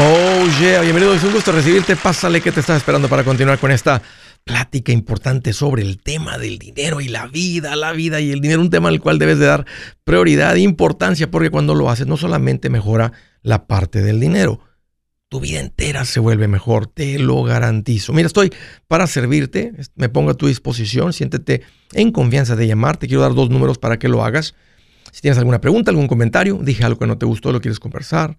Oh, yeah, bienvenido, es un gusto recibirte. Pásale que te estás esperando para continuar con esta plática importante sobre el tema del dinero y la vida, la vida y el dinero, un tema al cual debes de dar prioridad e importancia porque cuando lo haces no solamente mejora la parte del dinero, tu vida entera se vuelve mejor, te lo garantizo. Mira, estoy para servirte, me pongo a tu disposición, siéntete en confianza de llamarte, quiero dar dos números para que lo hagas. Si tienes alguna pregunta, algún comentario, dije algo que no te gustó, lo quieres conversar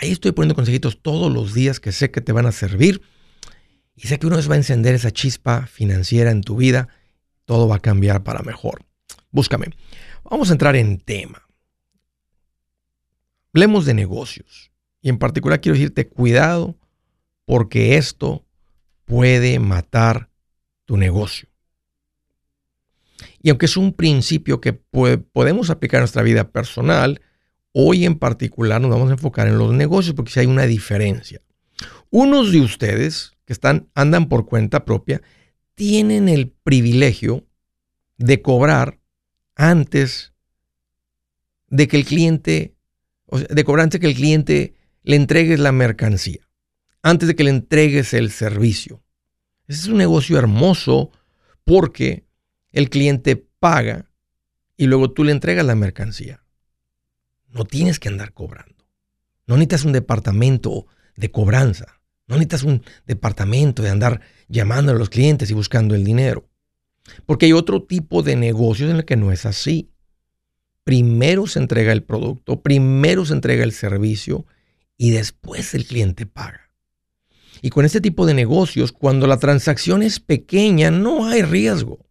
Ahí estoy poniendo consejitos todos los días que sé que te van a servir. Y sé que uno va a encender esa chispa financiera en tu vida. Todo va a cambiar para mejor. Búscame. Vamos a entrar en tema. Hablemos de negocios. Y en particular quiero decirte cuidado porque esto puede matar tu negocio. Y aunque es un principio que podemos aplicar en nuestra vida personal, Hoy en particular nos vamos a enfocar en los negocios porque si hay una diferencia. Unos de ustedes que están, andan por cuenta propia tienen el privilegio de cobrar antes de que el cliente, de cobrar antes de que el cliente le entregues la mercancía, antes de que le entregues el servicio. Ese es un negocio hermoso porque el cliente paga y luego tú le entregas la mercancía. No tienes que andar cobrando. No necesitas un departamento de cobranza. No necesitas un departamento de andar llamando a los clientes y buscando el dinero. Porque hay otro tipo de negocios en el que no es así. Primero se entrega el producto, primero se entrega el servicio y después el cliente paga. Y con este tipo de negocios, cuando la transacción es pequeña, no hay riesgo.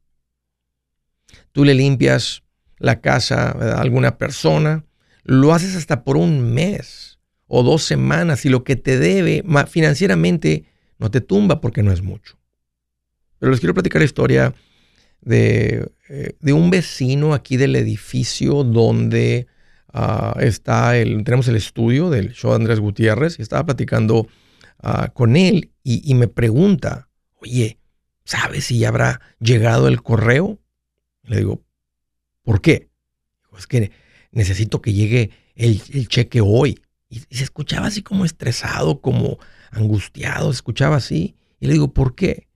Tú le limpias la casa a alguna persona, lo haces hasta por un mes o dos semanas y lo que te debe financieramente no te tumba porque no es mucho. Pero les quiero platicar la historia de, eh, un vecino aquí del edificio donde ah, está el, tenemos el estudio del show de Andrés Gutiérrez y estaba platicando ah, con él y, y, me pregunta, oye, ¿sabes si ya habrá llegado el correo? le digo, ¿por qué? Es que necesito que llegue el, cheque hoy. Y, se escuchaba así como estresado, como angustiado, se escuchaba así. Y le digo, ¿por qué?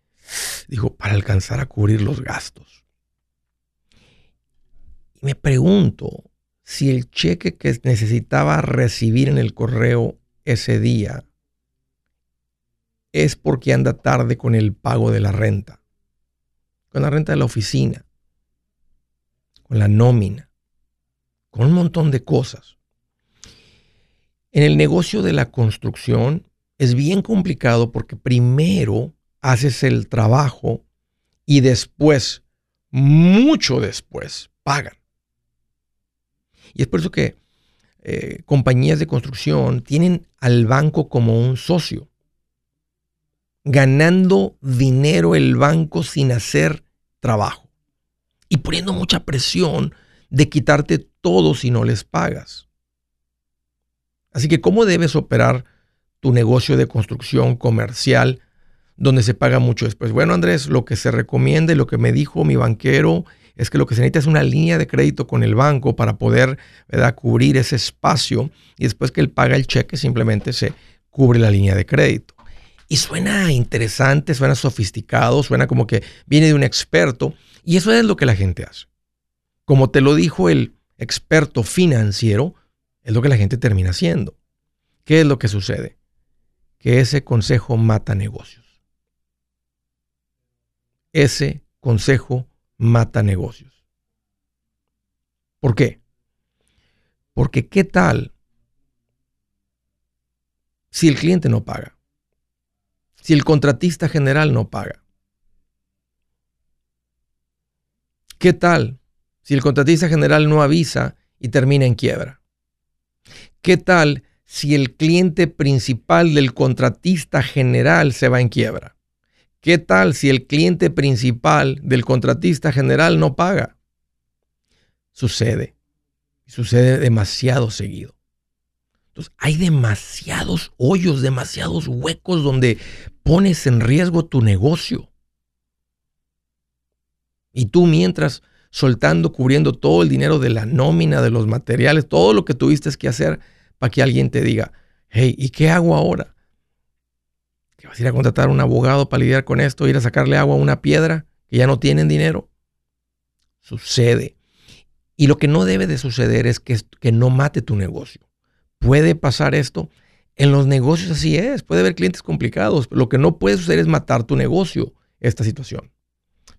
Dijo, para alcanzar a cubrir los gastos. Y me pregunto si el cheque que necesitaba recibir en el correo ese día es porque anda tarde con el pago de la renta, con la renta de la oficina, con la nómina con un montón de cosas. En el negocio de la construcción es bien complicado porque primero haces el trabajo y después, mucho después, pagan. Y es por eso que eh, compañías de construcción tienen al banco como un socio, ganando dinero el banco sin hacer trabajo y poniendo mucha presión de quitarte todo si no les pagas. Así que, ¿cómo debes operar tu negocio de construcción comercial donde se paga mucho después? Bueno, Andrés, lo que se recomienda y lo que me dijo mi banquero es que lo que se necesita es una línea de crédito con el banco para poder cubrir ese espacio y después que él paga el cheque simplemente se cubre la línea de crédito. Y suena interesante, suena sofisticado, suena como que viene de un experto y eso es lo que la gente hace. Como te lo dijo el experto financiero, es lo que la gente termina haciendo. ¿Qué es lo que sucede? Que ese consejo mata negocios. Ese consejo mata negocios. ¿Por qué? Porque ¿qué tal si el cliente no paga? Si el contratista general no paga. ¿Qué tal si el contratista general no avisa y termina en quiebra? ¿Qué tal si el cliente principal del contratista general se va en quiebra? ¿Qué tal si el cliente principal del contratista general no paga? Sucede. Sucede demasiado seguido. Entonces, hay demasiados hoyos, demasiados huecos donde pones en riesgo tu negocio. Y tú mientras soltando, cubriendo todo el dinero de la nómina, de los materiales, todo lo que tuviste que hacer para que alguien te diga, hey, ¿y qué hago ahora? ¿Que vas a ir a contratar a un abogado para lidiar con esto, ir a sacarle agua a una piedra que ya no tienen dinero? Sucede. Y lo que no debe de suceder es que, que no mate tu negocio. Puede pasar esto. En los negocios así es. Puede haber clientes complicados. Lo que no puede suceder es matar tu negocio, esta situación.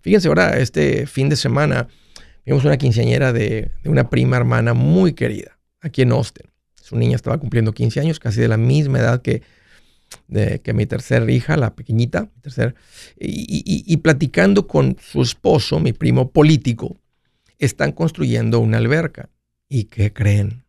Fíjense ahora, este fin de semana vimos una quinceañera de, una prima hermana muy querida aquí en Austin. Su niña estaba cumpliendo 15 años, casi de la misma edad que, que mi tercera hija, la pequeñita, tercer, y, platicando con su esposo, mi primo político, están construyendo una alberca. ¿Y qué creen?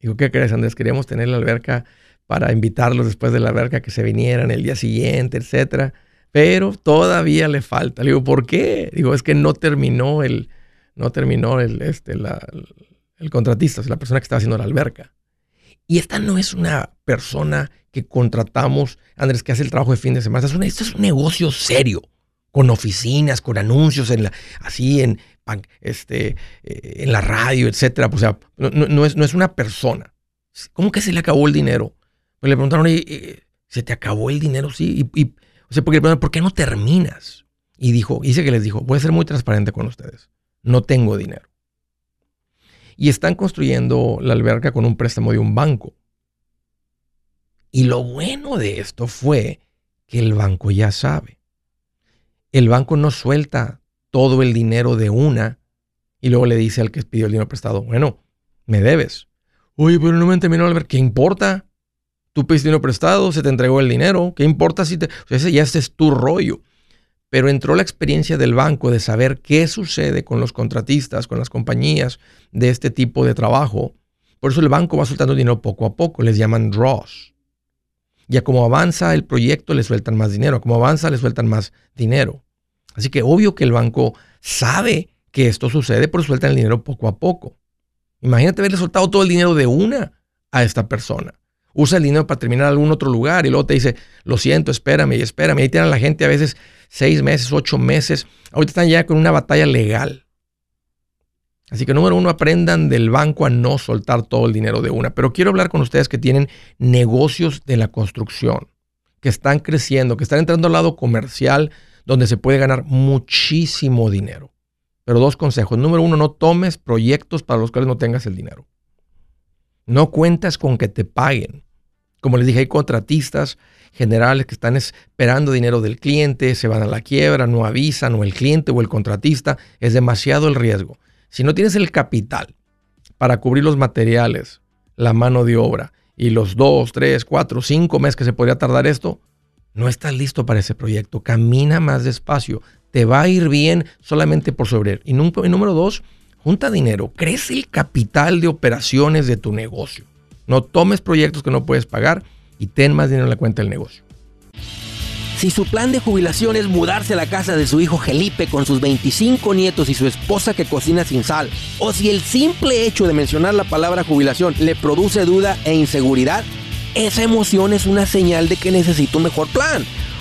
Digo, ¿qué crees, Andrés? Queríamos tener la alberca para invitarlos después de la alberca que se vinieran el día siguiente, etcétera pero todavía le falta. Le digo, ¿por qué? Digo, es que no terminó el, no terminó el, este, el contratista, es la persona que está haciendo la alberca. Y esta no es una persona que contratamos, Andrés, que hace el trabajo de fin de semana. Esto es un, negocio serio, con oficinas, con anuncios, en la, así en, este, eh, en la radio, etcétera. O sea, no, es, no es una persona. ¿Cómo que se le acabó el dinero? Pues le preguntaron, ¿se te acabó el dinero? Sí. y o sea, porque ¿por qué no terminas? Y dijo, dice que les dijo, voy a ser muy transparente con ustedes. No tengo dinero. Y están construyendo la alberca con un préstamo de un banco. Y lo bueno de esto fue que el banco ya sabe. El banco no suelta todo el dinero de una y luego le dice al que pidió el dinero prestado, bueno, me debes. Oye, pero no me han terminado la. ¿Qué importa? Tú pediste dinero prestado, se te entregó el dinero. ¿Qué importa si te.? O sea, ese ya ese es tu rollo. Pero entró la experiencia del banco de saber qué sucede con los contratistas, con las compañías de este tipo de trabajo. Por eso el banco va soltando dinero poco a poco. Les llaman draws. Ya como avanza el proyecto, le sueltan más dinero. Como avanza, le sueltan más dinero. Así que obvio que el banco sabe que esto sucede, pero sueltan el dinero poco a poco. Imagínate haberle soltado todo el dinero de una a esta persona usa el dinero para terminar en algún otro lugar y luego te dice, lo siento, espérame y espérame. Ahí tienen a la gente a veces seis meses, ocho meses. Ahorita están ya con una batalla legal. Así que número uno, aprendan del banco a no soltar todo el dinero de una. Pero quiero hablar con ustedes que tienen negocios de la construcción, que están creciendo, que están entrando al lado comercial, donde se puede ganar muchísimo dinero. Pero dos consejos. Número uno, no tomes proyectos para los cuales no tengas el dinero. No cuentas con que te paguen. Como les dije, hay contratistas generales que están esperando dinero del cliente, se van a la quiebra, no avisan, o el cliente o el contratista. Es demasiado el riesgo. Si no tienes el capital para cubrir los materiales, la mano de obra y los dos, tres, cuatro, cinco meses que se podría tardar esto, no estás listo para ese proyecto. Camina más despacio. Te va a ir bien solamente por sobre. Y, número dos, junta dinero. Crece el capital de operaciones de tu negocio. No tomes proyectos que no puedes pagar y ten más dinero en la cuenta del negocio. Si su plan de jubilación es mudarse a la casa de su hijo Felipe con sus 25 nietos y su esposa que cocina sin sal, o si el simple hecho de mencionar la palabra jubilación le produce duda e inseguridad, esa emoción es una señal de que necesita un mejor plan.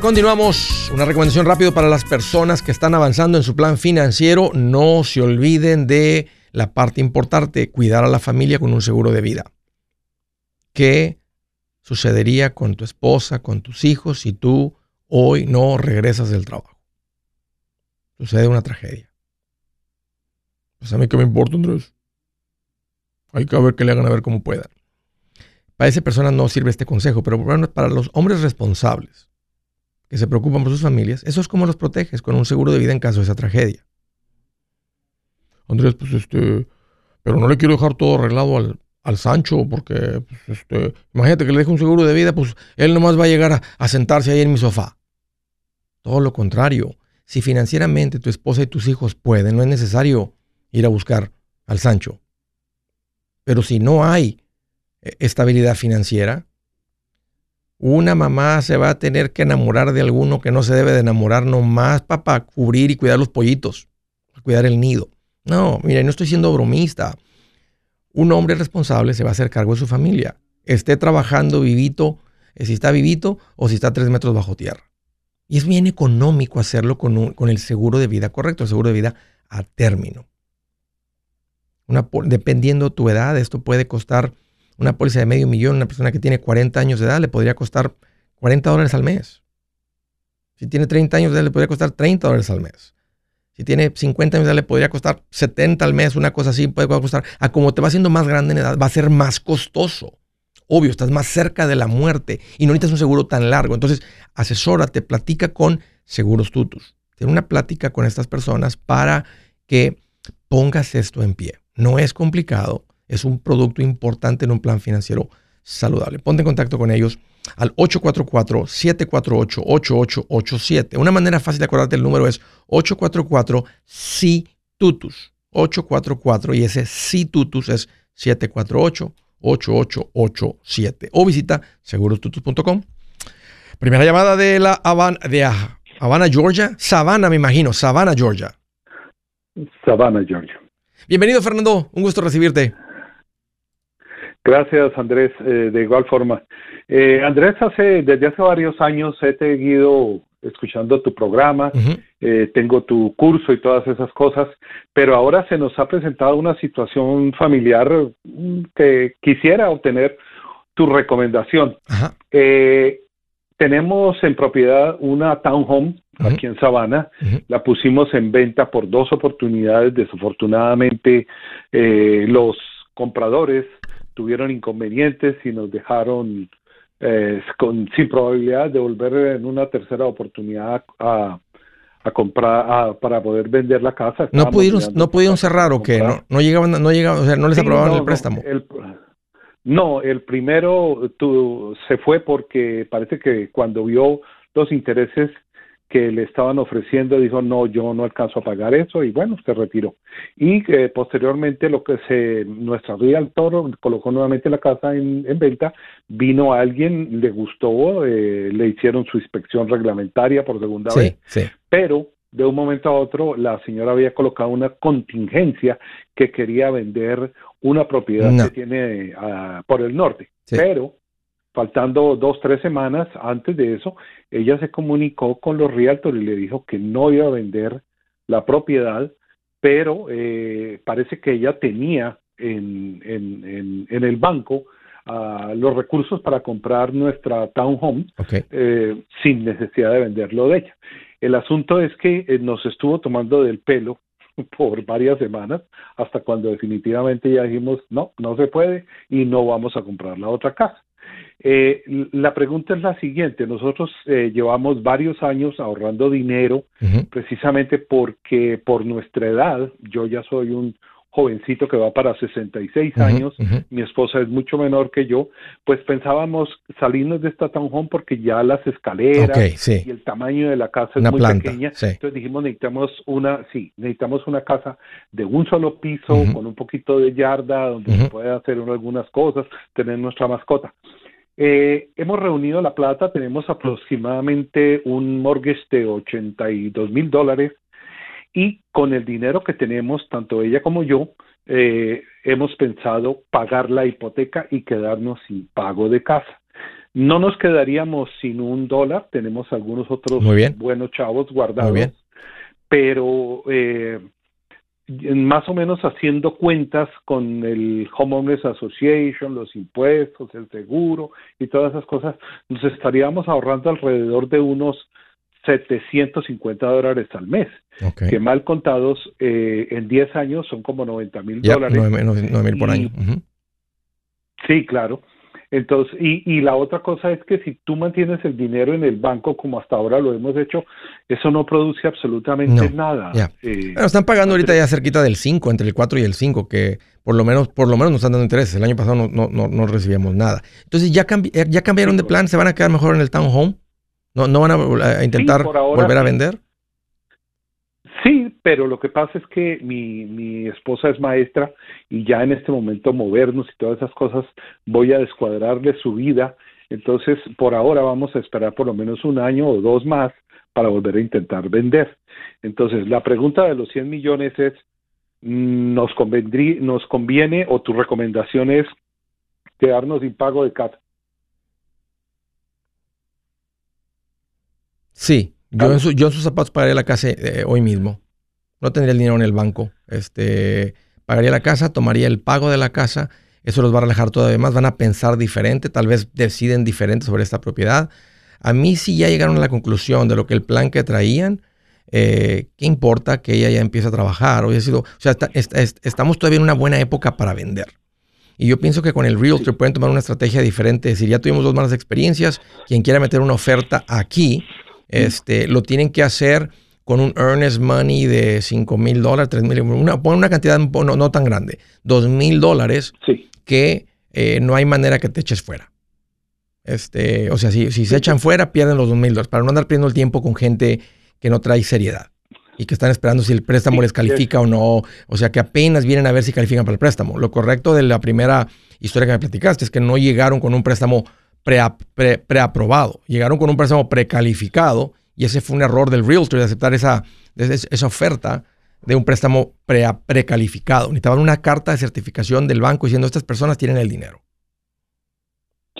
Continuamos. Una recomendación rápido para las personas que están avanzando en su plan financiero. No se olviden de la parte importante, cuidar a la familia con un seguro de vida. ¿Qué sucedería con tu esposa, con tus hijos si tú hoy no regresas del trabajo? Sucede una tragedia. Pues a mí que me importa, Andrés. Hay que ver que le hagan a ver cómo puedan. Para esa persona no sirve este consejo, pero para los hombres responsables que se preocupan por sus familias, eso es como los proteges con un seguro de vida en caso de esa tragedia. Andrés, pues este, pero no le quiero dejar todo arreglado al, Sancho, porque, pues, este, imagínate que le deje un seguro de vida, pues él nomás va a llegar a, a sentarse ahí en mi sofá. Todo lo contrario, si financieramente tu esposa y tus hijos pueden, no es necesario ir a buscar al Sancho. Pero si no hay estabilidad financiera. Una mamá se va a tener que enamorar de alguno que no se debe de enamorar nomás para cubrir y cuidar los pollitos, cuidar el nido. No, mire, no estoy siendo bromista. Un hombre responsable se va a hacer cargo de su familia, esté trabajando vivito, eh, si está vivito o si está tres metros bajo tierra. Y es bien económico hacerlo con, con el seguro de vida correcto, el seguro de vida a término. Una, dependiendo tu edad, esto puede costar una póliza de medio millón, una persona que tiene 40 años de edad le podría costar 40 dólares al mes. Si tiene 30 años de edad le podría costar 30 dólares al mes. Si tiene 50 años de edad le podría costar 70 al mes, una cosa así puede costar. A como te va siendo más grande en edad, va a ser más costoso. Obvio, estás más cerca de la muerte y no necesitas un seguro tan largo. Entonces, asesórate, platica con Seguros Tutus. Ten una plática con estas personas para que pongas esto en pie. No es complicado es un producto importante en un plan financiero saludable. Ponte en contacto con ellos al 844-748-8887. Una manera fácil de acordarte el número es 844-SI-TUTUS. 844 y ese SI-TUTUS es 748-8887. O visita segurostutus.com. Primera llamada de la Habana, de Havana, Georgia. Savannah, me imagino. Savannah, Georgia. Savannah, Georgia. Bienvenido, Fernando. Un gusto recibirte. Gracias, Andrés. Eh, de igual forma. Eh, Andrés, hace, desde hace varios años he seguido escuchando tu programa, eh, tengo tu curso y todas esas cosas, pero ahora se nos ha presentado una situación familiar mm, que quisiera obtener tu recomendación. tenemos en propiedad una townhome aquí en Sabana, la pusimos en venta por dos oportunidades, desafortunadamente los compradores tuvieron inconvenientes y nos dejaron eh, con, sin probabilidad de volver en una tercera oportunidad a, a comprar para poder vender la casa. ¿No pudieron, no pudieron cerrar o qué? ¿No, no llegaban, no llegaban, o sea, no les aprobaban el préstamo? no, el primero tu, se fue porque parece que cuando vio los intereses que le estaban ofreciendo, dijo, no, yo no alcanzo a pagar eso y bueno, se retiró. Y eh, posteriormente lo que se, nuestra toro colocó nuevamente la casa en, venta, vino alguien, le gustó, eh, le hicieron su inspección reglamentaria por segunda vez, pero de un momento a otro la señora había colocado una contingencia que quería vender una propiedad que tiene ah, por el norte. Pero faltando dos, tres semanas antes de eso, ella se comunicó con los realtors y le dijo que no iba a vender la propiedad, pero eh, parece que ella tenía en, en, en, el banco uh, los recursos para comprar nuestra townhome eh, sin necesidad de venderlo de ella. El asunto es que eh, nos estuvo tomando del pelo por varias semanas hasta cuando definitivamente ya dijimos no, no se puede y no vamos a comprar la otra casa. Eh, la pregunta es la siguiente, nosotros eh, llevamos varios años ahorrando dinero precisamente porque por nuestra edad, yo ya soy un jovencito que va para 66 años, mi esposa es mucho menor que yo, pues pensábamos salirnos de esta townhome porque ya las escaleras y el tamaño de la casa es muy pequeña, entonces dijimos necesitamos una, sí, necesitamos una casa de un solo piso con un poquito de yarda donde se puede hacer algunas cosas, tener nuestra mascota. Eh, hemos reunido la plata, tenemos aproximadamente un mortgage de 82 mil dólares y con el dinero que tenemos, tanto ella como yo, eh, hemos pensado pagar la hipoteca y quedarnos sin pago de casa. No nos quedaríamos sin un dólar, tenemos algunos otros buenos chavos guardados, pero eh, más o menos haciendo cuentas con el Homeowners Association, los impuestos, el seguro y todas esas cosas, nos estaríamos ahorrando alrededor de unos 750 dólares al mes, que mal contados eh, en 10 años son como 90 mil dólares. 9 mil por año. Sí, claro. Entonces, y, y la otra cosa es que si tú mantienes el dinero en el banco como hasta ahora lo hemos hecho, eso no produce absolutamente nada. Eh, están pagando ahorita ya cerquita del 5, entre el 4 y el 5, que por lo menos por lo menos nos están dando intereses. El año pasado no, no, no, recibíamos nada. Entonces, ¿ya, ya cambiaron de plan? ¿Se van a quedar mejor en el townhome? ¿No, no van a, intentar volver a vender? Pero lo que pasa es que mi, mi esposa es maestra y ya en este momento movernos y todas esas cosas voy a descuadrarle su vida. Entonces, por ahora vamos a esperar por lo menos un año o dos más para volver a intentar vender. Entonces, la pregunta de los 100 millones es, ¿nos, nos conviene o tu recomendación es quedarnos sin pago de CAT? Sí, yo, en, sus zapatos pagaría la casa eh, hoy mismo. No tendría el dinero en el banco. Este, pagaría la casa, tomaría el pago de la casa. Eso los va a relajar todavía más. Van a pensar diferente. Tal vez deciden diferente sobre esta propiedad. A mí sí ya llegaron a la conclusión de lo que el plan que traían. Eh, ¿Qué importa que ella ya empiece a trabajar? Hoy ha sido, o sea, estamos todavía en una buena época para vender. Y yo pienso que con el Realtor pueden tomar una estrategia diferente. Es decir, ya tuvimos dos malas experiencias. Quien quiera meter una oferta aquí, este, lo tienen que hacer con un earnest money de 5 mil dólares, 3 mil, una, una cantidad no, no, tan grande, 2 mil dólares, que eh, no hay manera que te eches fuera. Este, o sea, si, si se echan fuera, pierden los 2 mil dólares, para no andar perdiendo el tiempo con gente que no trae seriedad y que están esperando si el préstamo les califica o no, o sea, que apenas vienen a ver si califican para el préstamo. Lo correcto de la primera historia que me platicaste es que no llegaron con un préstamo preaprobado. Llegaron con un préstamo precalificado y ese fue un error del realtor de aceptar esa, esa oferta de un préstamo pre precalificado. Necesitaban una carta de certificación del banco diciendo estas personas tienen el dinero.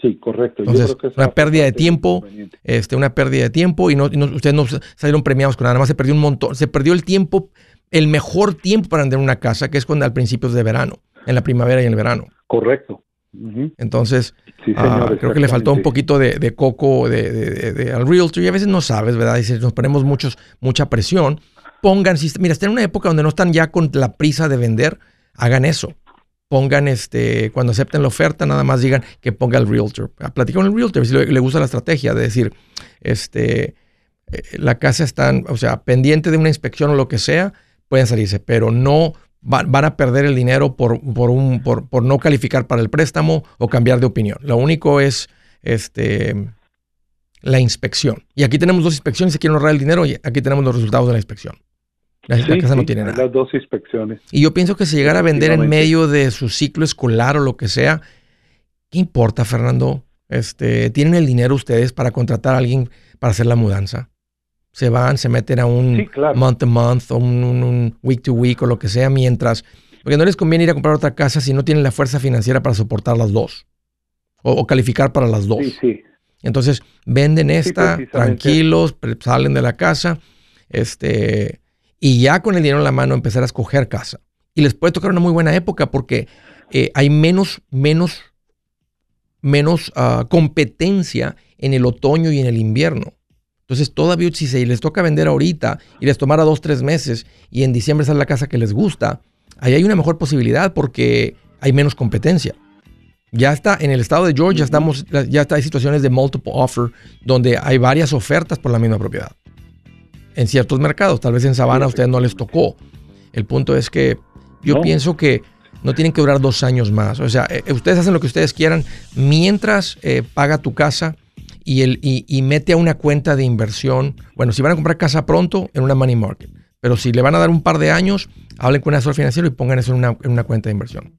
Sí, correcto. Entonces, una pérdida de tiempo, este, una pérdida de tiempo y, no, ustedes no salieron premiados con nada, más se perdió un montón, se perdió el tiempo, el mejor tiempo para vender una casa, que es cuando al principio de verano, en la primavera y en el verano. Correcto. Entonces, ah, creo que le faltó un poquito de, coco de, al realtor y a veces no sabes, ¿verdad? Y si nos ponemos muchos, mucha presión, pongan, si, mira, están en una época donde no están ya con la prisa de vender, hagan eso. Pongan, este, cuando acepten la oferta, nada más digan que ponga el realtor. Platicar con el realtor si le, gusta la estrategia de decir, este, eh, la casa está, o sea, pendiente de una inspección o lo que sea, pueden salirse, pero no van, a perder el dinero por, por, un, por, por, no calificar para el préstamo o cambiar de opinión. Lo único es este, la inspección. Y aquí tenemos dos inspecciones, si quieren ahorrar el dinero, y aquí tenemos los resultados de la inspección. La, casa no tiene nada. Las dos inspecciones. Y yo pienso que si llegara a vender en medio de su ciclo escolar o lo que sea, ¿qué importa, Fernando? Este, ¿Tienen el dinero ustedes para contratar a alguien para hacer la mudanza? Se van, se meten a un month to month o un, week to week o lo que sea, mientras, porque no les conviene ir a comprar otra casa si no tienen la fuerza financiera para soportar las dos o, calificar para las dos. Sí, sí. Entonces venden esta, tranquilos, salen de la casa, este, y ya con el dinero en la mano empezar a escoger casa. Y les puede tocar una muy buena época porque eh, hay menos, menos, menos ah, competencia en el otoño y en el invierno. Entonces, todavía si se les toca vender ahorita y les tomara dos, tres meses y en diciembre sale la casa que les gusta, ahí hay una mejor posibilidad porque hay menos competencia. Ya está en el estado de Georgia, estamos, ya está, hay situaciones de multiple offer donde hay varias ofertas por la misma propiedad. En ciertos mercados, tal vez en Savannah a ustedes no les tocó. El punto es que yo pienso que no tienen que durar dos años más. O sea, eh, ustedes hacen lo que ustedes quieran mientras eh, paga tu casa y, el, y, mete a una cuenta de inversión. Bueno, si van a comprar casa pronto, en una money market. Pero si le van a dar un par de años, hablen con un asesor financiero y pongan eso en una, en una cuenta de inversión.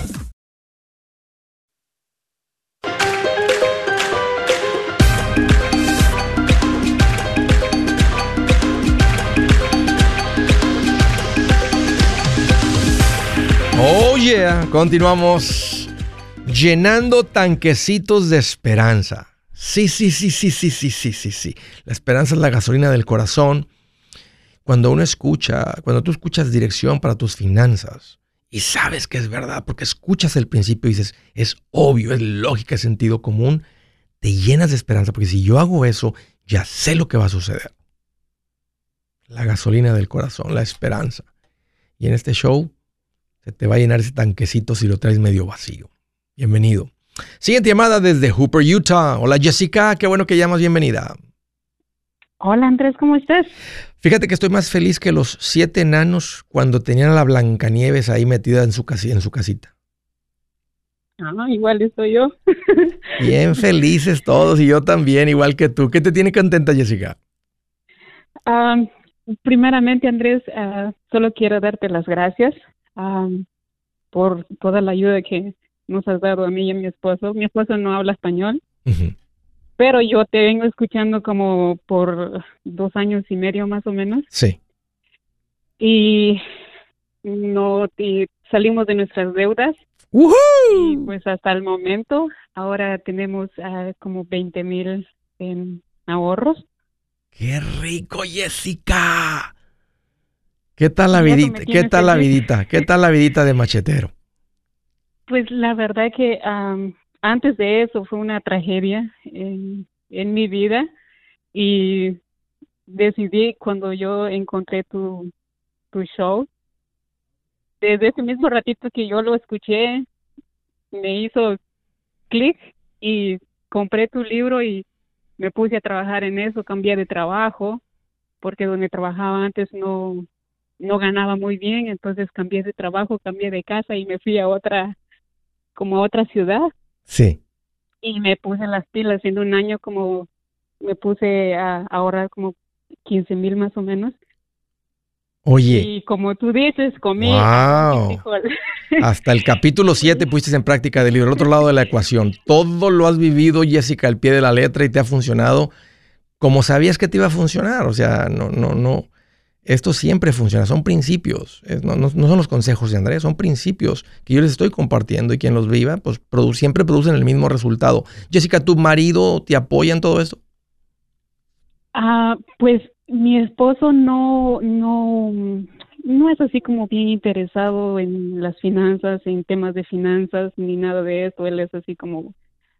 Continuamos llenando tanquecitos de esperanza. Sí, sí, sí, sí, sí, sí, sí, sí, sí. La esperanza es la gasolina del corazón. Cuando uno escucha, cuando tú escuchas dirección para tus finanzas y sabes que es verdad, porque escuchas el principio y dices, es obvio, es lógica, es sentido común, te llenas de esperanza, porque si yo hago eso, ya sé lo que va a suceder. La gasolina del corazón, la esperanza. Y en este show se te va a llenar ese tanquecito si lo traes medio vacío. Bienvenido. Siguiente llamada desde Hooper, Utah. Hola Jessica, qué bueno que llamas, bienvenida. Hola Andrés, ¿cómo estás? Fíjate que estoy más feliz que los siete enanos cuando tenían a la Blancanieves ahí metida en su, en su casita. Ah, igual estoy yo. Bien felices todos y yo también, igual que tú. ¿Qué te tiene contenta, Jessica? Ah, primeramente, Andrés, ah, solo quiero darte las gracias por toda la ayuda que nos has dado a mí y a mi esposo. Mi esposo no habla español, pero yo te vengo escuchando como por dos años y medio más o menos. Sí. Y no salimos de nuestras deudas. Y pues hasta el momento, ahora tenemos ah, como 20 mil en ahorros. ¡Qué rico, Jessica! ¿Qué tal la vidita? ¿Qué tal la vidita? ¿Qué tal la vidita de machetero? Pues la verdad que antes de eso fue una tragedia en, mi vida y decidí cuando yo encontré tu, tu show, desde ese mismo ratito que yo lo escuché, me hizo clic y compré tu libro y me puse a trabajar en eso, cambié de trabajo, porque donde trabajaba antes no, no ganaba muy bien, entonces cambié de trabajo, cambié de casa y me fui a otra, como a otra ciudad. Sí. Y me puse las pilas, en un año como me puse a ahorrar como 15 mil más o menos. Oye. Y como tú dices, comí. Wow. Hasta el capítulo 7 pusiste en práctica del libro, el otro lado de la ecuación. Todo lo has vivido, Jessica, al pie de la letra y te ha funcionado como sabías que te iba a funcionar. O sea, no, no, no. Esto siempre funciona, son principios, no, son los consejos de Andrés, son principios que yo les estoy compartiendo y quien los viva, pues siempre producen el mismo resultado. Jessica, ¿tu marido te apoya en todo esto? Ah, pues mi esposo no, no, no es así como bien interesado en las finanzas, en temas de finanzas, ni nada de eso. Él es así como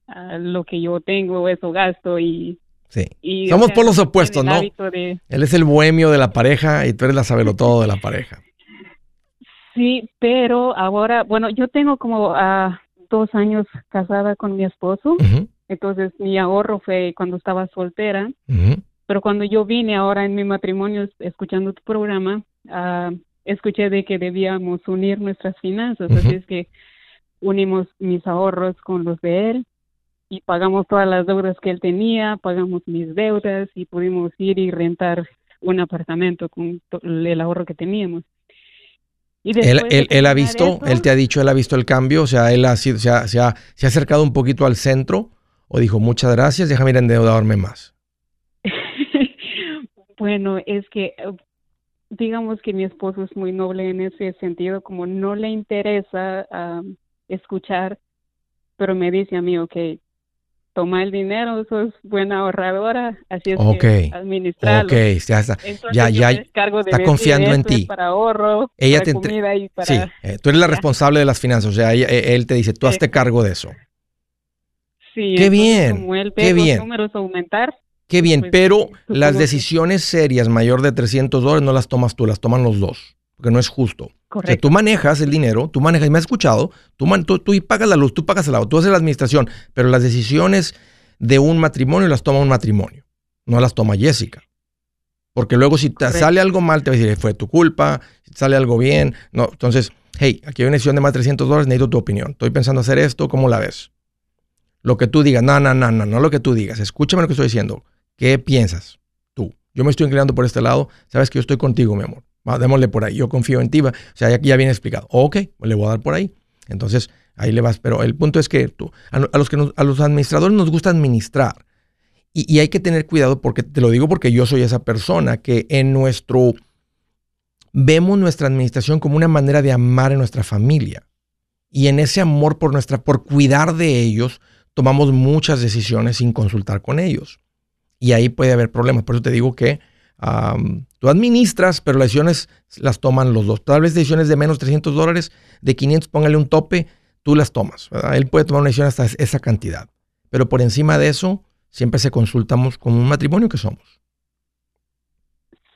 ah, lo que yo tengo, eso gasto y... Sí. Somos por los opuestos, ¿no? Él es el bohemio de la pareja y tú eres la sabelotodo de la pareja. Sí, pero ahora, bueno, yo tengo como uh, dos años casada con mi esposo, entonces mi ahorro fue cuando estaba soltera, pero cuando yo vine ahora en mi matrimonio escuchando tu programa, uh, escuché de que debíamos unir nuestras finanzas, así es que unimos mis ahorros con los de él y pagamos todas las deudas que él tenía, pagamos mis deudas y pudimos ir y rentar un apartamento con el ahorro que teníamos. él, él, ha visto, él te ha dicho, él ha visto el cambio, o sea, él ha sido, se, ha, se, ha, acercado un poquito al centro o dijo, muchas gracias, déjame ir a endeudarme más. bueno, es que digamos que mi esposo es muy noble en ese sentido, como no le interesa escuchar, pero me dice a mí, ok, toma el dinero, sos buena ahorradora, así es que administrarlo. Ok, ya está, ya, ya está confiando en ti. Para ahorro, Ella para comida y para... Sí, eh, tú eres la responsable de las finanzas, o sea, eh, él te dice, tú hazte cargo de eso. Sí, qué bien, qué bien. números aumentar, Qué bien, pues, pero las decisiones serias mayor de 300 dólares no las tomas tú, las toman los dos, porque no es justo. Correcto. O sea, tú manejas el dinero, tú manejas, y me has escuchado, tú, tú, tú pagas la luz, tú pagas el agua, tú haces la administración, pero las decisiones de un matrimonio las toma un matrimonio, no las toma Jessica. Porque luego si te sale algo mal, te va a decir, fue tu culpa, si sale algo bien. No, entonces, hey, aquí hay una decisión de más de 300 dólares, necesito tu opinión. Estoy pensando hacer esto, ¿cómo la ves? Lo que tú digas, no, no, no, no, no lo que tú digas. Escúchame lo que estoy diciendo. ¿Qué piensas tú? Yo me estoy inclinando por este lado. Sabes que yo estoy contigo, mi amor. Démosle por ahí. Yo confío en ti. O sea, ya, ya viene explicado. Ok, le voy a dar por ahí. Entonces, ahí le vas. Pero el punto es que tú, a, los, que a los administradores nos gusta administrar. Y, y, hay que tener cuidado porque te lo digo porque yo soy esa persona que en nuestro... Vemos nuestra administración como una manera de amar a nuestra familia. Y en ese amor por nuestra, por cuidar de ellos, tomamos muchas decisiones sin consultar con ellos y ahí puede haber problemas. Por eso te digo que tú administras, pero las decisiones las toman los dos. Tal vez decisiones de menos 300 dólares, de 500, póngale un tope, tú las tomas. Él puede tomar una decisión hasta esa cantidad. Pero por encima de eso, siempre se consultamos como un matrimonio que somos.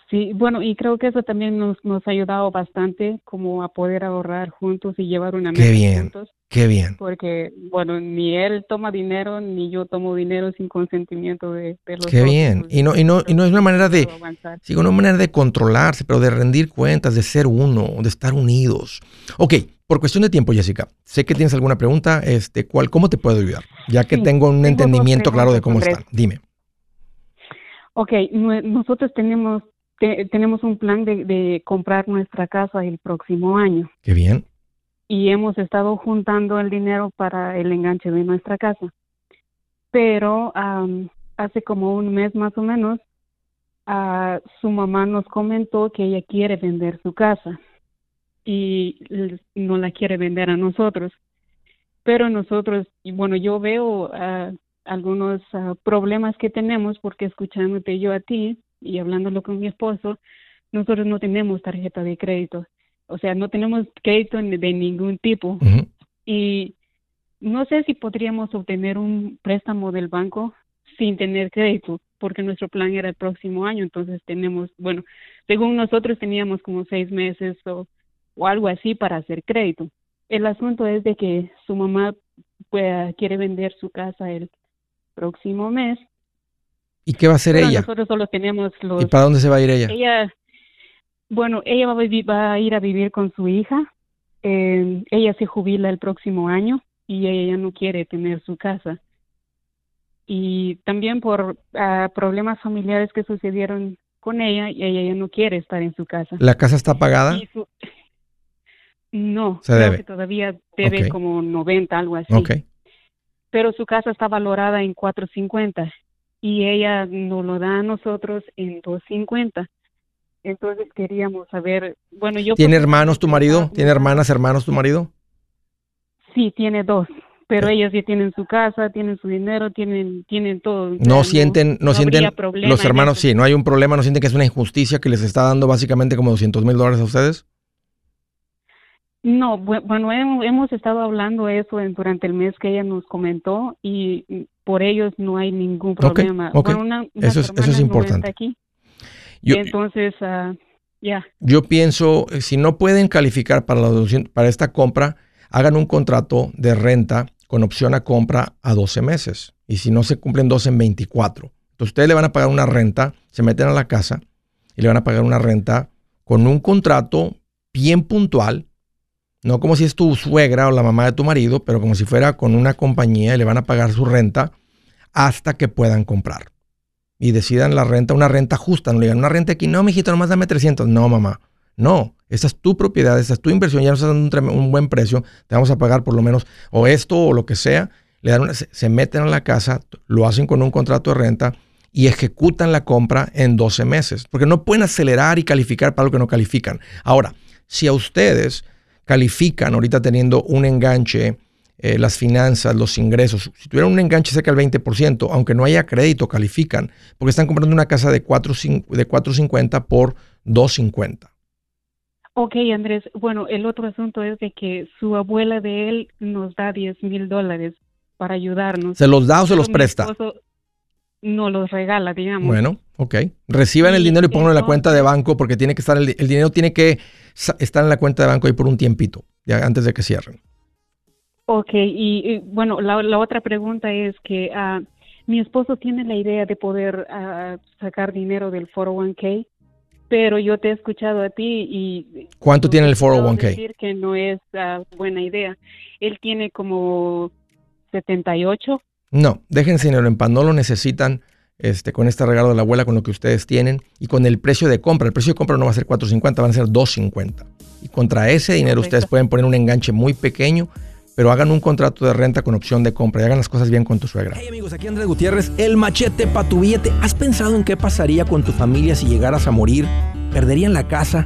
Sí, bueno, y creo que eso también nos, nos ha ayudado bastante como a poder ahorrar juntos y llevar una meta Qué bien. juntos. Qué bien. Porque, bueno, ni él toma dinero, ni yo tomo dinero sin consentimiento de, los Qué bien. Y no, y, no, y no es una manera de, sí, una manera de controlarse, pero de rendir cuentas, de ser uno, de estar unidos. Ok, por cuestión de tiempo, Jessica, sé que tienes alguna pregunta, este, ¿cuál, ¿cómo te puedo ayudar? Ya que tengo un entendimiento claro de cómo están. Dime. Ok, nosotros tenemos tenemos un plan de, comprar nuestra casa el próximo año. Qué bien. Y hemos estado juntando el dinero para el enganche de nuestra casa. Pero hace como un mes más o menos, su mamá nos comentó que ella quiere vender su casa y no la quiere vender a nosotros. Pero nosotros, y bueno, yo veo algunos problemas que tenemos porque escuchándote yo a ti, y hablándolo con mi esposo, nosotros no tenemos tarjeta de crédito. O sea, no tenemos crédito de ningún tipo. Y no sé si podríamos obtener un préstamo del banco sin tener crédito, porque nuestro plan era el próximo año. Entonces tenemos, bueno, según nosotros teníamos como seis meses o, o algo así para hacer crédito. El asunto es de que su mamá pues, quiere vender su casa el próximo mes ¿Y qué va a hacer ella? Nosotros solo tenemos los... ¿Y para dónde se va a ir ella? Ella, bueno, ella va a, ir a vivir con su hija. Eh, ella se jubila el próximo año y ella ya no quiere tener su casa. Y también por ah, problemas familiares que sucedieron con ella, y ella ya no quiere estar en su casa. ¿La casa está pagada? No, creo que todavía debe como 90, algo así. Okay. Pero su casa está valorada en 450 y ella nos lo da a nosotros en 250. Entonces queríamos saber, bueno, yo... ¿Tiene hermanos tu marido? ¿Tiene hermanas, hermanos tu marido? Sí, tiene dos. pero ellos ya tienen su casa, tienen su dinero, tienen, tienen todo. No sienten, no, sienten los hermanos, sí, no hay un problema, no sienten que es una injusticia que les está dando básicamente como 200 mil dólares a ustedes. No, bueno, hemos estado hablando eso durante el mes que ella nos comentó y por ellos no hay ningún problema. eso, es, eso es importante. aquí. Entonces, ah, ya. Yo pienso, eh, si no pueden calificar para, la, para esta compra, hagan un contrato de renta con opción a compra a 12 meses. Y si no se cumplen 12 en 24. Entonces ustedes le van a pagar una renta, se meten a la casa y le van a pagar una renta con un contrato bien puntual no como si es tu suegra o la mamá de tu marido, pero como si fuera con una compañía y le van a pagar su renta hasta que puedan comprar. Y decidan la renta, una renta justa. No le digan una renta aquí, no, mijito, nomás dame 300. No, mamá. No, esa es tu propiedad, esa es tu inversión, ya nos están dando un, buen precio, te vamos a pagar por lo menos o esto o lo que sea. Le dan se, meten a la casa, lo hacen con un contrato de renta y ejecutan la compra en 12 meses, porque no pueden acelerar y calificar para lo que no califican. Ahora, si a ustedes califican ahorita teniendo un enganche, eh, las finanzas, los ingresos. Si tuvieran un enganche cerca del 20%, aunque no haya crédito, califican, porque están comprando una casa de 450 de por 250. Ok, Andrés. Bueno, el otro asunto es de que su abuela de él nos da 10 mil dólares para ayudarnos. ¿Se los da o se los presta? No los regala, digamos. Bueno, ok. Reciban el dinero y pónganlo en la cuenta de banco porque tiene que estar el, el dinero tiene que estar en la cuenta de banco ahí por un tiempito, ya antes de que cierren. Ok, y, bueno, la, otra pregunta es que uh, mi esposo tiene la idea de poder uh, sacar dinero del 401k, pero yo te he escuchado a ti y... ¿Cuánto tiene el 401k? Decir que no es uh, buena idea. Él tiene como 78. No, déjense dinero en paz, no lo necesitan este, con este regalo de la abuela, con lo que ustedes tienen y con el precio de compra. El precio de compra no va a ser 4.50, van a ser 2.50. Y contra ese dinero ustedes pueden poner un enganche muy pequeño, pero hagan un contrato de renta con opción de compra y hagan las cosas bien con tu suegra. Hey amigos, aquí Andrés Gutiérrez, el machete para tu billete. ¿Has pensado en qué pasaría con tu familia si llegaras a morir? ¿Perderían la casa?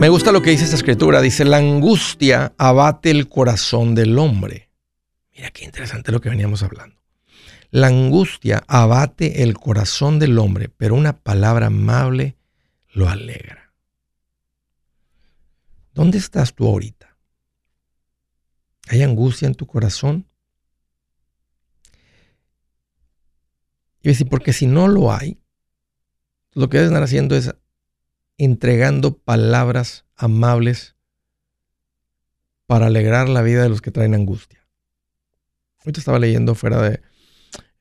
Me gusta lo que dice esta escritura. Dice, la angustia abate el corazón del hombre. Mira qué interesante lo que veníamos hablando. La angustia abate el corazón del hombre, pero una palabra amable lo alegra. ¿Dónde estás tú ahorita? ¿Hay angustia en tu corazón? Y decir, porque si no lo hay, lo que debes estar haciendo es entregando palabras amables para alegrar la vida de los que traen angustia. Ahorita estaba leyendo fuera de,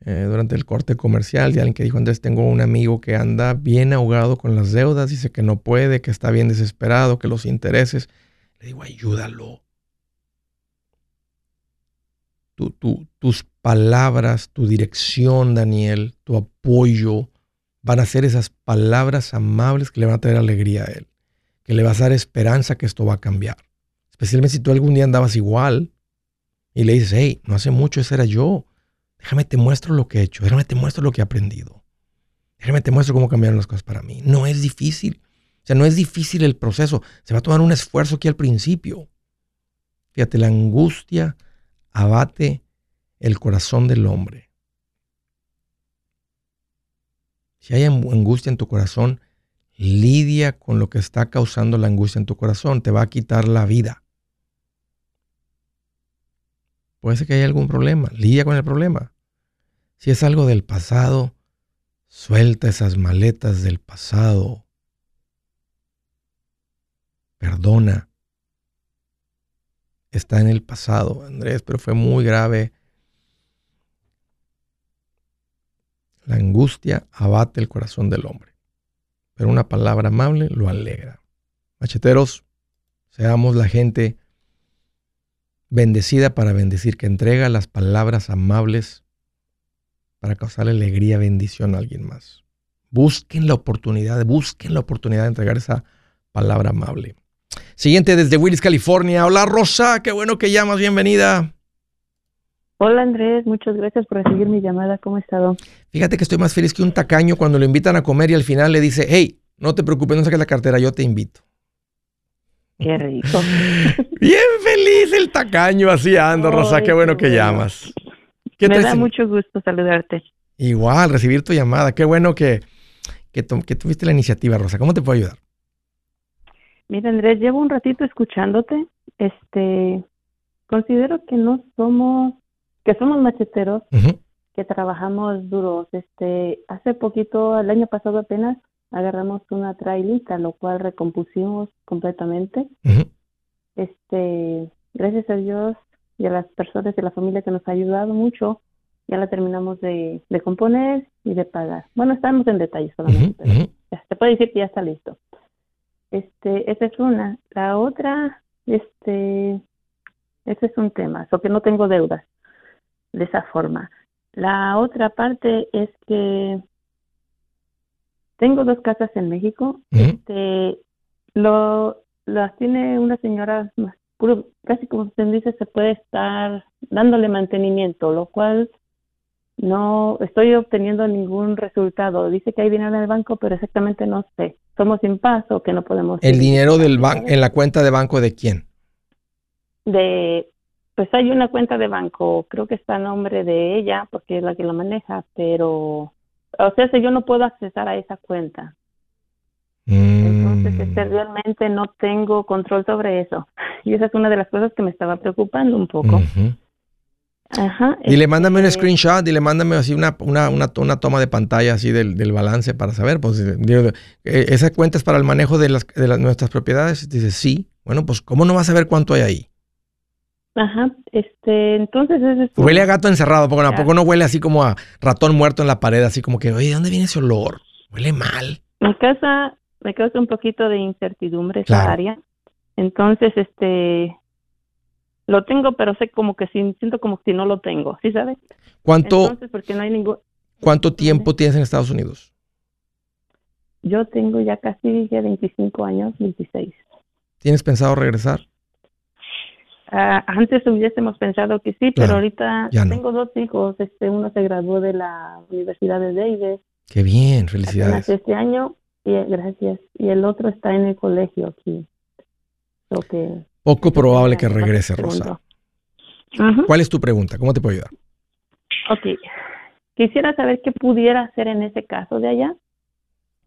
eh, durante el corte comercial de alguien que dijo, Andrés, tengo un amigo que anda bien ahogado con las deudas, dice que no puede, que está bien desesperado, que los intereses. Le digo, ayúdalo. tus palabras, tu dirección, Daniel, tu apoyo, van a ser esas palabras amables que le van a traer alegría a él, que le vas a dar esperanza que esto va a cambiar. Especialmente si tú algún día andabas igual y le dices, hey, no hace mucho ese era yo. Déjame te muestro lo que he hecho, déjame te muestro lo que he aprendido. Déjame te muestro cómo cambiaron las cosas para mí. No es difícil. O sea, no es difícil el proceso. Se va a tomar un esfuerzo aquí al principio. Fíjate, la angustia abate el corazón del hombre Si hay angustia en tu corazón, lidia con lo que está causando la angustia en tu corazón. Te va a quitar la vida. Puede ser que haya algún problema. Lidia con el problema. Si es algo del pasado, suelta esas maletas del pasado. Perdona. Está en el pasado, Andrés, pero fue muy grave. La angustia abate el corazón del hombre, pero una palabra amable lo alegra. Macheteros, seamos la gente bendecida para bendecir, que entrega las palabras amables para causar alegría, bendición a alguien más. Busquen la oportunidad, busquen la oportunidad de entregar esa palabra amable. Siguiente desde Willis, California. Hola Rosa, qué bueno que llamas, bienvenida. Hola Andrés, muchas gracias por recibir mi llamada. ¿Cómo ha estado? Fíjate que estoy más feliz que un tacaño cuando lo invitan a comer y al final le dice, hey, no te preocupes, no saques la cartera, yo te invito. Qué rico. Bien feliz el tacaño, así ando, Rosa, qué bueno que llamas. Me da mucho gusto saludarte. Igual, recibir tu llamada. Qué bueno que, que, tuviste la iniciativa, Rosa. ¿Cómo te puedo ayudar? Mira, Andrés, llevo un ratito escuchándote. Este, considero que no somos, que somos macheteros, que trabajamos duros. Este, hace poquito, el año pasado apenas, agarramos una trailita, lo cual recompusimos completamente. Este, gracias a Dios y a las personas de la familia que nos ha ayudado mucho, ya la terminamos de, componer y de pagar. Bueno, estamos en detalles solamente, pero ya, se puede decir que ya está listo. Este, esa es una. La otra, este, ese es un tema, so que no tengo deudas de esa forma. La otra parte es que tengo dos casas en México. Este, lo, las tiene una señora más casi como usted dice, se puede estar dándole mantenimiento, lo cual no estoy obteniendo ningún resultado. Dice que hay dinero en el banco, pero exactamente no sé. Somos sin paso que no podemos. ¿El dinero del banco en la cuenta de banco de quién? De, pues hay una cuenta de banco, creo que está a nombre de ella, porque es la que lo maneja, pero o sea, si yo no puedo accesar a esa cuenta. Entonces, este, mm. realmente no tengo control sobre eso. Y esa es una de las cosas que me estaba preocupando un poco. Ajá. Dile, este, mándame un screenshot, dile, mándame así una, una, una, toma de pantalla así del, del balance para saber. Pues, eh, ¿esa cuenta es para el manejo de, las, de las, nuestras propiedades? Dice, sí. Bueno, pues, ¿cómo no vas a ver cuánto hay ahí? Ajá, este, entonces es... Huele a gato encerrado, porque tampoco no huele así como a ratón muerto en la pared, así como que, oye, ¿de dónde viene ese olor? Huele mal. Mi casa me causa un poquito de incertidumbre esa área. Entonces, este, lo tengo, pero sé como que si, siento como si no lo tengo, ¿sí sabes? ¿Cuánto, Entonces, porque no hay ningún... ¿Cuánto tiempo tienes en Estados Unidos? Yo tengo ya casi ya 25 años, 26. ¿Tienes pensado regresar? Ah, antes hubiésemos pensado que sí, pero ahorita tengo dos hijos. Este, uno se graduó de la Universidad de Davis. Qué bien, felicidades. Este año, y, gracias. Y el otro está en el colegio aquí. Poco probable que regrese, Rosa. ¿Cuál es tu pregunta? ¿Cómo te puedo ayudar? Ok. Quisiera saber qué pudiera hacer en ese caso de allá.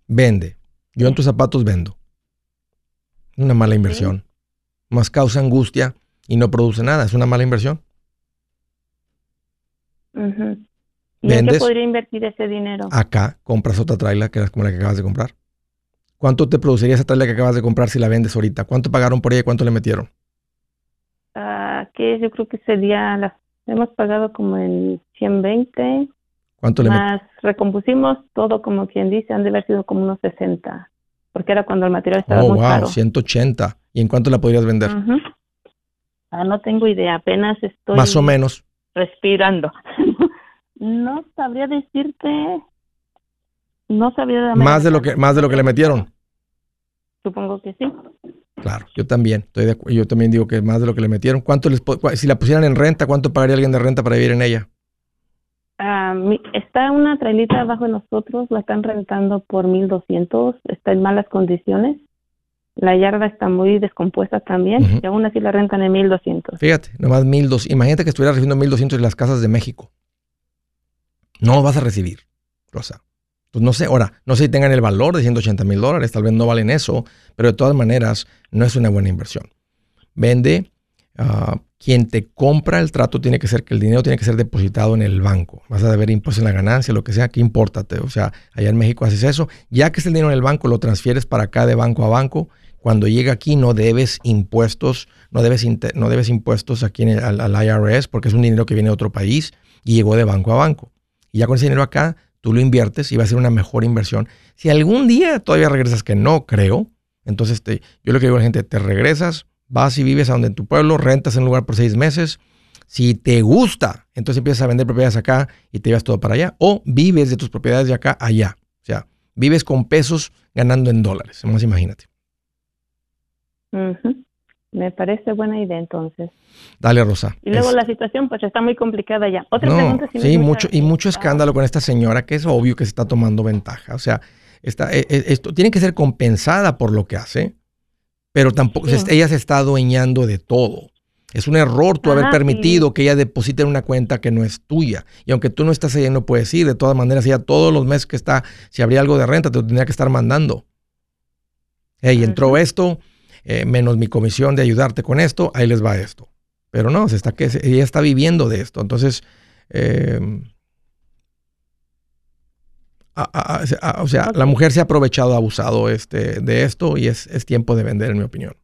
Vende. Yo en tus zapatos vendo. Una mala inversión. Más causa angustia y no produce nada. Es una mala inversión. ¿Y en qué podría invertir ese dinero? Acá compras otra trailer que es como la que acabas de comprar. ¿Cuánto te produciría esa trailer que acabas de comprar si la vendes ahorita? ¿Cuánto pagaron por ella y cuánto le metieron? Ah, que yo creo que sería, la, hemos pagado como en 120. ¿Cuánto le Más recompusimos todo como quien dice, han de haber sido como unos 60, porque era cuando el material estaba oh, muy wow, 180. ¿Y en cuánto la podrías vender? Ah, no tengo idea, apenas estoy... Más o menos. Respirando. no sabría decirte no sabía más de lo que más de lo que le metieron. Supongo que sí. Claro, yo también. Estoy yo también digo que más de lo que le metieron. ¿Cuánto les si la pusieran en renta, cuánto pagaría alguien de renta para vivir en ella? Ah, está una trailita abajo de nosotros, la están rentando por 1200, está en malas condiciones. La yarda está muy descompuesta también y aún así la rentan en 1200. Fíjate, nomás 1200. Imagínate que estuviera recibiendo 1200 en las casas de México. No vas a recibir, Rosa. Pues no sé, ahora, no sé si tengan el valor de 180 mil dólares, tal vez no valen eso, pero de todas maneras no es una buena inversión. Vende, uh, quien te compra el trato tiene que ser que el dinero tiene que ser depositado en el banco. Vas a deber impuestos en la ganancia, lo que sea, ¿qué importa? O sea, allá en México haces eso. Ya que es el dinero en el banco, lo transfieres para acá de banco a banco. Cuando llega aquí no debes impuestos, no debes, no debes impuestos aquí en al, al IRS porque es un dinero que viene de otro país y llegó de banco a banco. Y ya con ese dinero acá tú lo inviertes y va a ser una mejor inversión. Si algún día todavía regresas, que no creo, entonces te, yo lo que digo a la gente, te regresas, vas y vives a donde en tu pueblo, rentas en un lugar por seis meses. Si te gusta, entonces empiezas a vender propiedades acá y te llevas todo para allá. O vives de tus propiedades de acá allá. O sea, vives con pesos ganando en dólares. Más imagínate. Me parece buena idea entonces. Dale, Rosa. Y luego la situación pues está muy complicada ya. Otra pregunta. sí, mucho, y mucho escándalo con esta señora que es obvio que se está tomando ventaja. O sea, está, e, e, esto tiene que ser compensada por lo que hace, pero tampoco, ella se está adueñando de todo. Es un error tú haber permitido que ella deposite en una cuenta que no es tuya. Y aunque tú no estás ahí, no puedes ir. De todas maneras, ella todos los meses que está, si habría algo de renta, te lo tendría que estar mandando. Hey, entró esto, eh, menos mi comisión de ayudarte con esto, ahí les va esto. Pero no, se está que ella está viviendo de esto. Entonces, o sea, la mujer se ha aprovechado, ha abusado este, de esto y es, es, tiempo de vender, en mi opinión.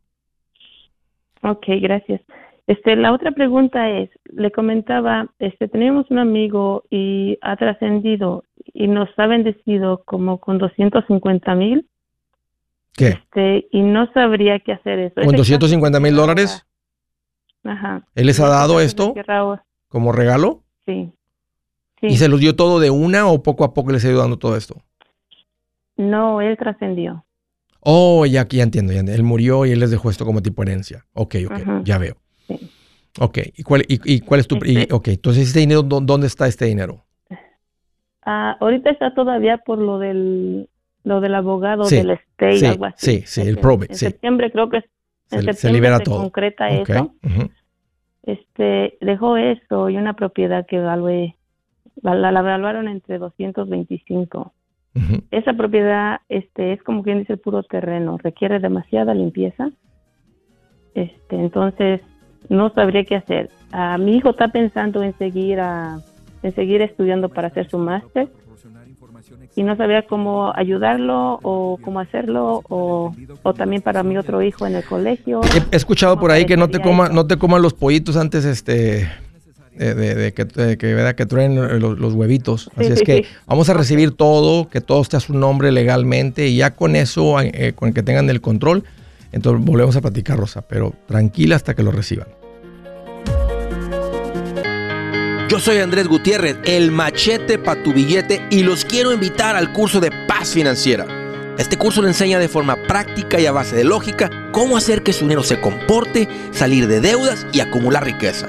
Ok, gracias. Este, la otra pregunta es, le comentaba, este, tenemos un amigo y ha trascendido y nos ha bendecido como con 250 mil ¿Qué? Este, y no sabría qué hacer eso. ¿Con 250 mil dólares? Ajá. ¿Él les ha dado esto como regalo? Sí. ¿Y se los dio todo de una o poco a poco les ha ido dando todo esto? No, él trascendió. Oh, ya, ya entiendo, ya Él murió y él les dejó esto como tipo herencia. Ok, ok, ya veo. Sí. Ok, ¿y cuál, y, cuál es tu... Este ok, entonces este dinero, ¿dónde está este dinero? Ah, ahorita está todavía por lo del lo del abogado del state, sí, algo así. Sí, sí, el probate, en septiembre creo que en se, libera se todo. concreta eso. Este, dejó eso y una propiedad que evalué, la, la, evaluaron entre 225. Esa propiedad este es como quien dice puro terreno, requiere demasiada limpieza. Este, entonces no sabría qué hacer. A mi hijo está pensando en seguir a en seguir estudiando para hacer su máster y no sabía cómo ayudarlo o cómo hacerlo o, o, también para mi otro hijo en el colegio. He, escuchado por ahí que no te coma, no te coman los pollitos antes este de, que, de que, que traen los, huevitos. Así es que vamos a recibir todo, que todo esté a su nombre legalmente y ya con eso, eh, con que tengan el control, entonces volvemos a platicar, Rosa, pero tranquila hasta que lo reciban. Yo soy Andrés Gutiérrez, el machete para tu billete y los quiero invitar al curso de paz financiera. Este curso le enseña de forma práctica y a base de lógica cómo hacer que su dinero se comporte, salir de deudas y acumular riqueza.